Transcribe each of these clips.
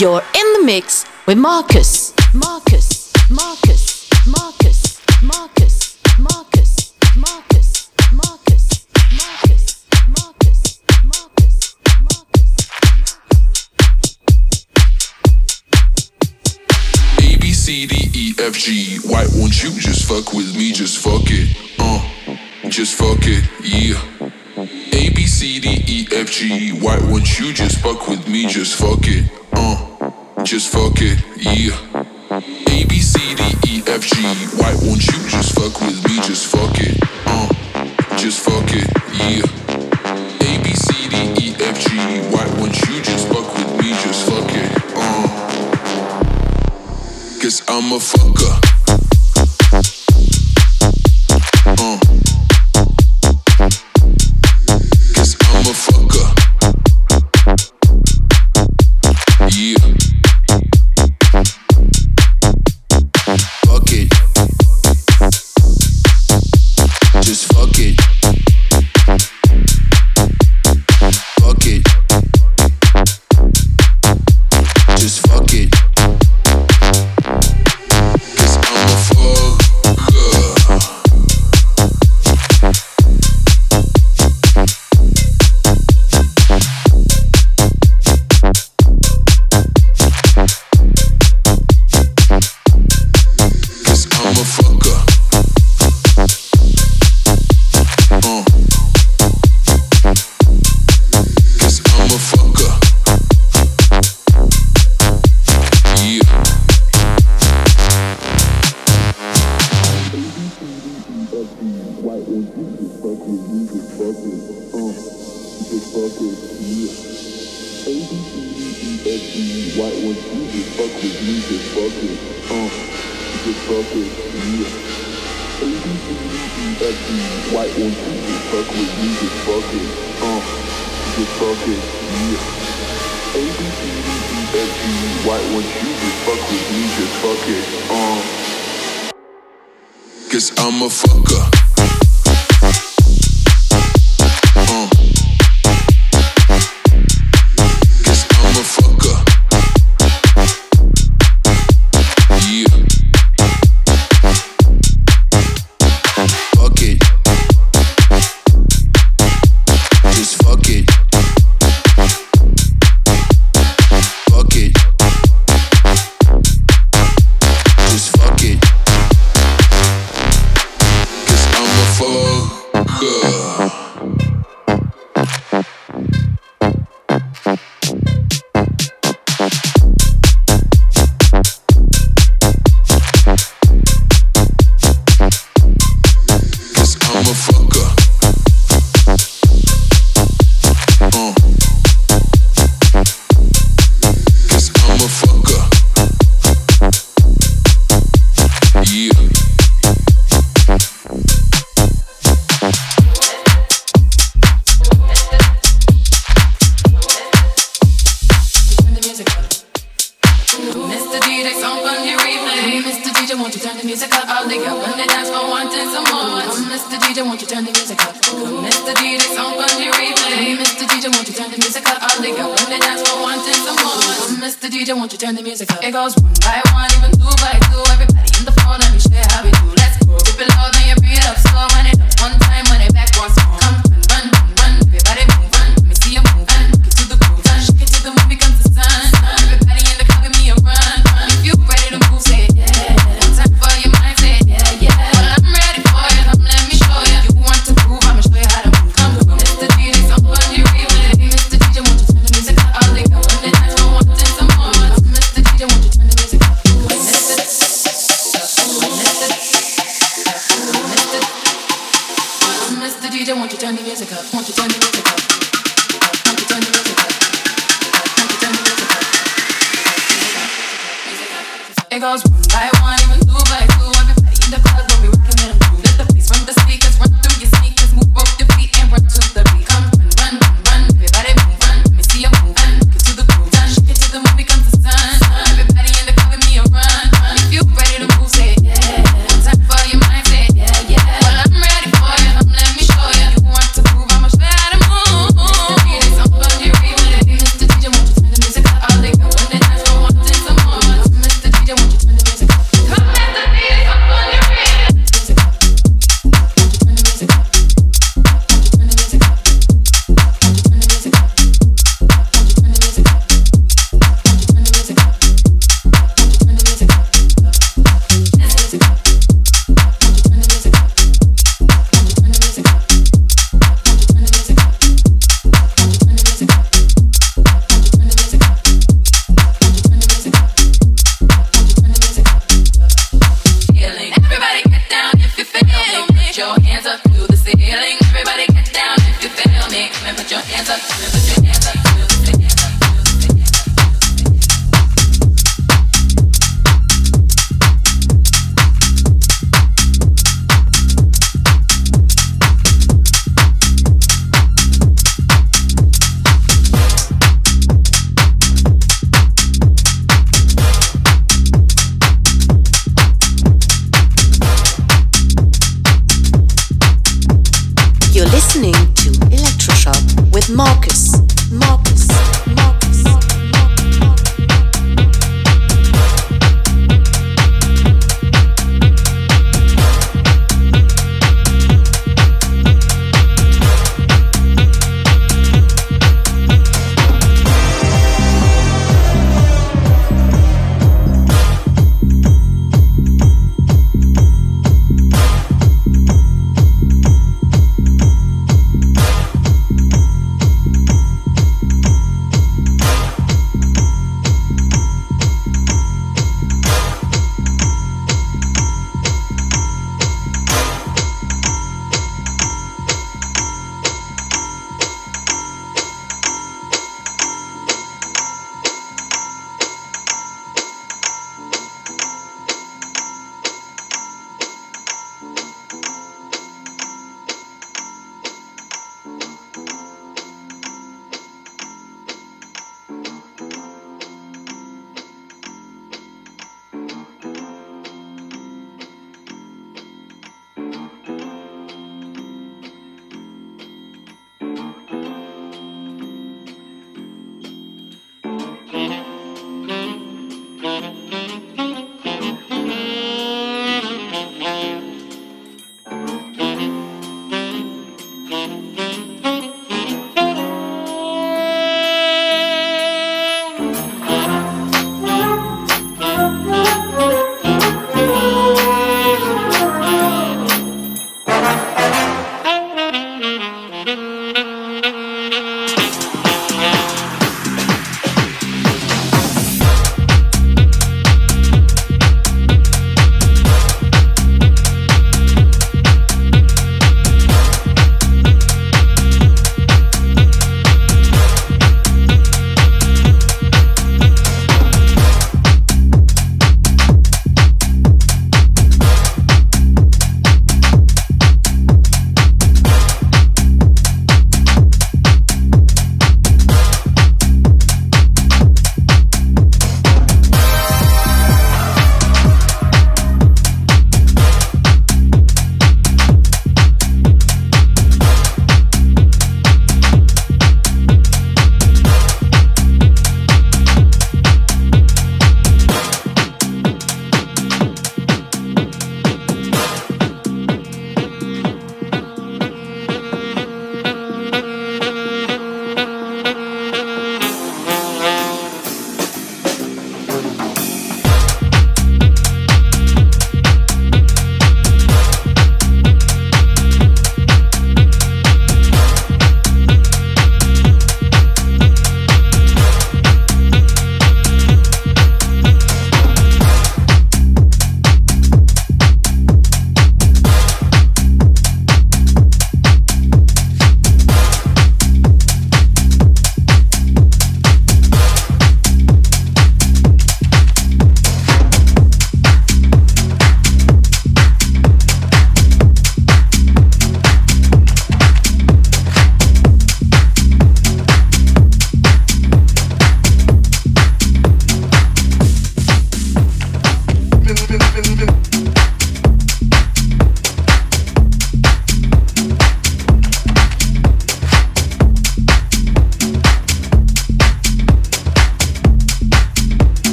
You're in the mix with Marcus. Marcus. Marcus. Marcus. Marcus. Marcus. Marcus. Marcus. Marcus. Marcus. Marcus. Marcus. A B C D E F G. Why won't you just fuck with me? Just fuck it. Uh, just fuck it. Yeah. A B C D E F G. Why won't you just fuck with me? Just fuck it. Just fuck it. Yeah. A B C D E F G. Why won't you just fuck with me? Just fuck it. Uh, just fuck it. Yeah. A B C D E F G. Why won't you just fuck with me? Just fuck it. Uh. Cause I'm a fucker.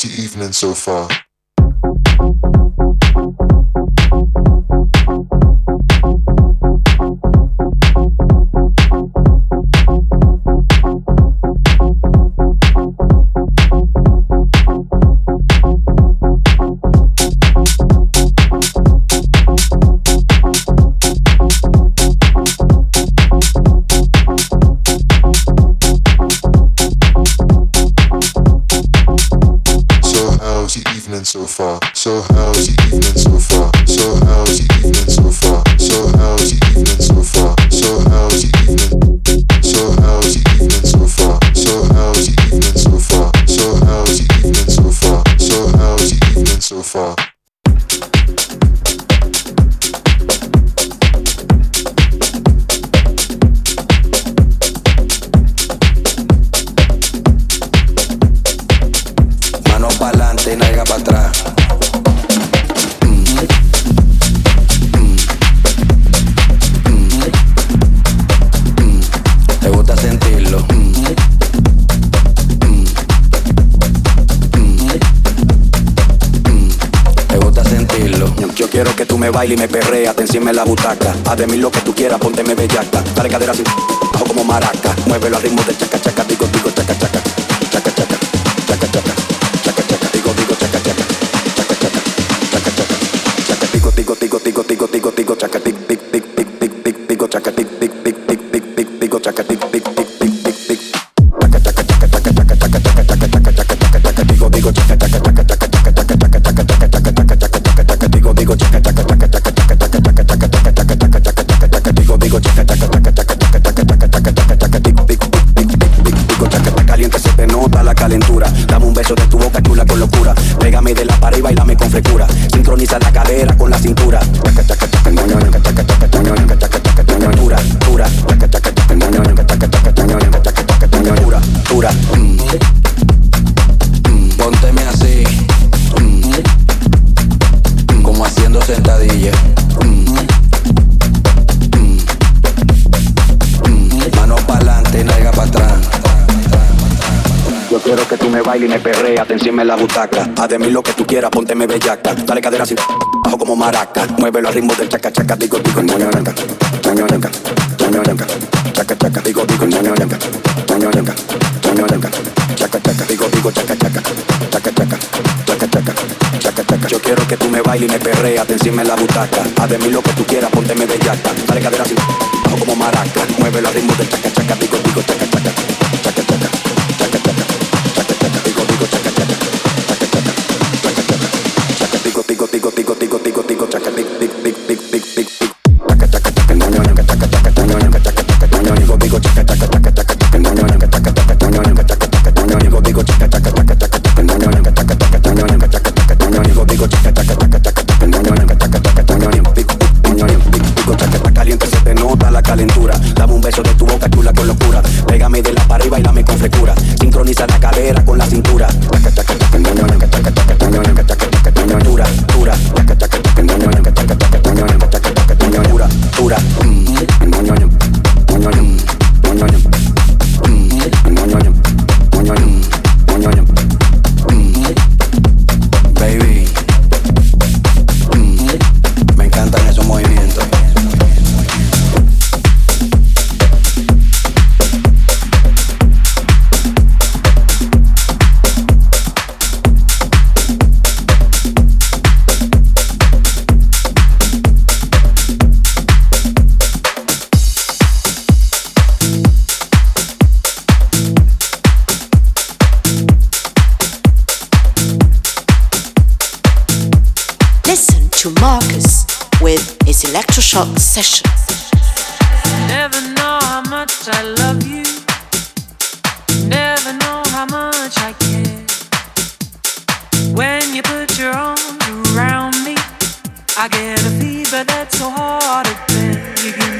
How's your evening so far? que tú me bailes y me perreas, encima la butaca. Haz de mí lo que tú quieras, pónteme bellaca. Dale cadera así, bajo como maraca. Muévelo al ritmo del chaca chaca, digo digo, ñoño ñanca, ñoño ñanca, ñoño. Chaca chaca, digo digo, ñoño ñanca, ñoño ñanca, ñoño. Chaca chaca, digo digo, chaca chaca, chaca chaca, chaca chaca. Chaca, chaca. Yo quiero que tú me bailes y me perreas, encima en la butaca. Haz de mí lo que tú quieras, pónteme bellaca. Dale cadera así, bajo como maraca. Muévelo al ritmo del chaca chaca, digo digo, chaca chaca. chacateco, chacateco. Marcus with his electroshock session. Never know how much I love you. Never know how much I care. When you put your arms around me, I get a fever that's so hard to bear.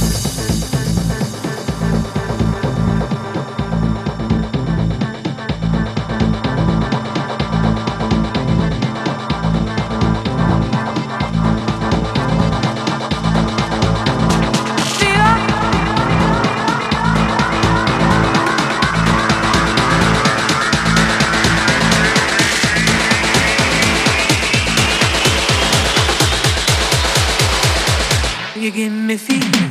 giving me fever.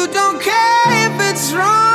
You don't care if it's wrong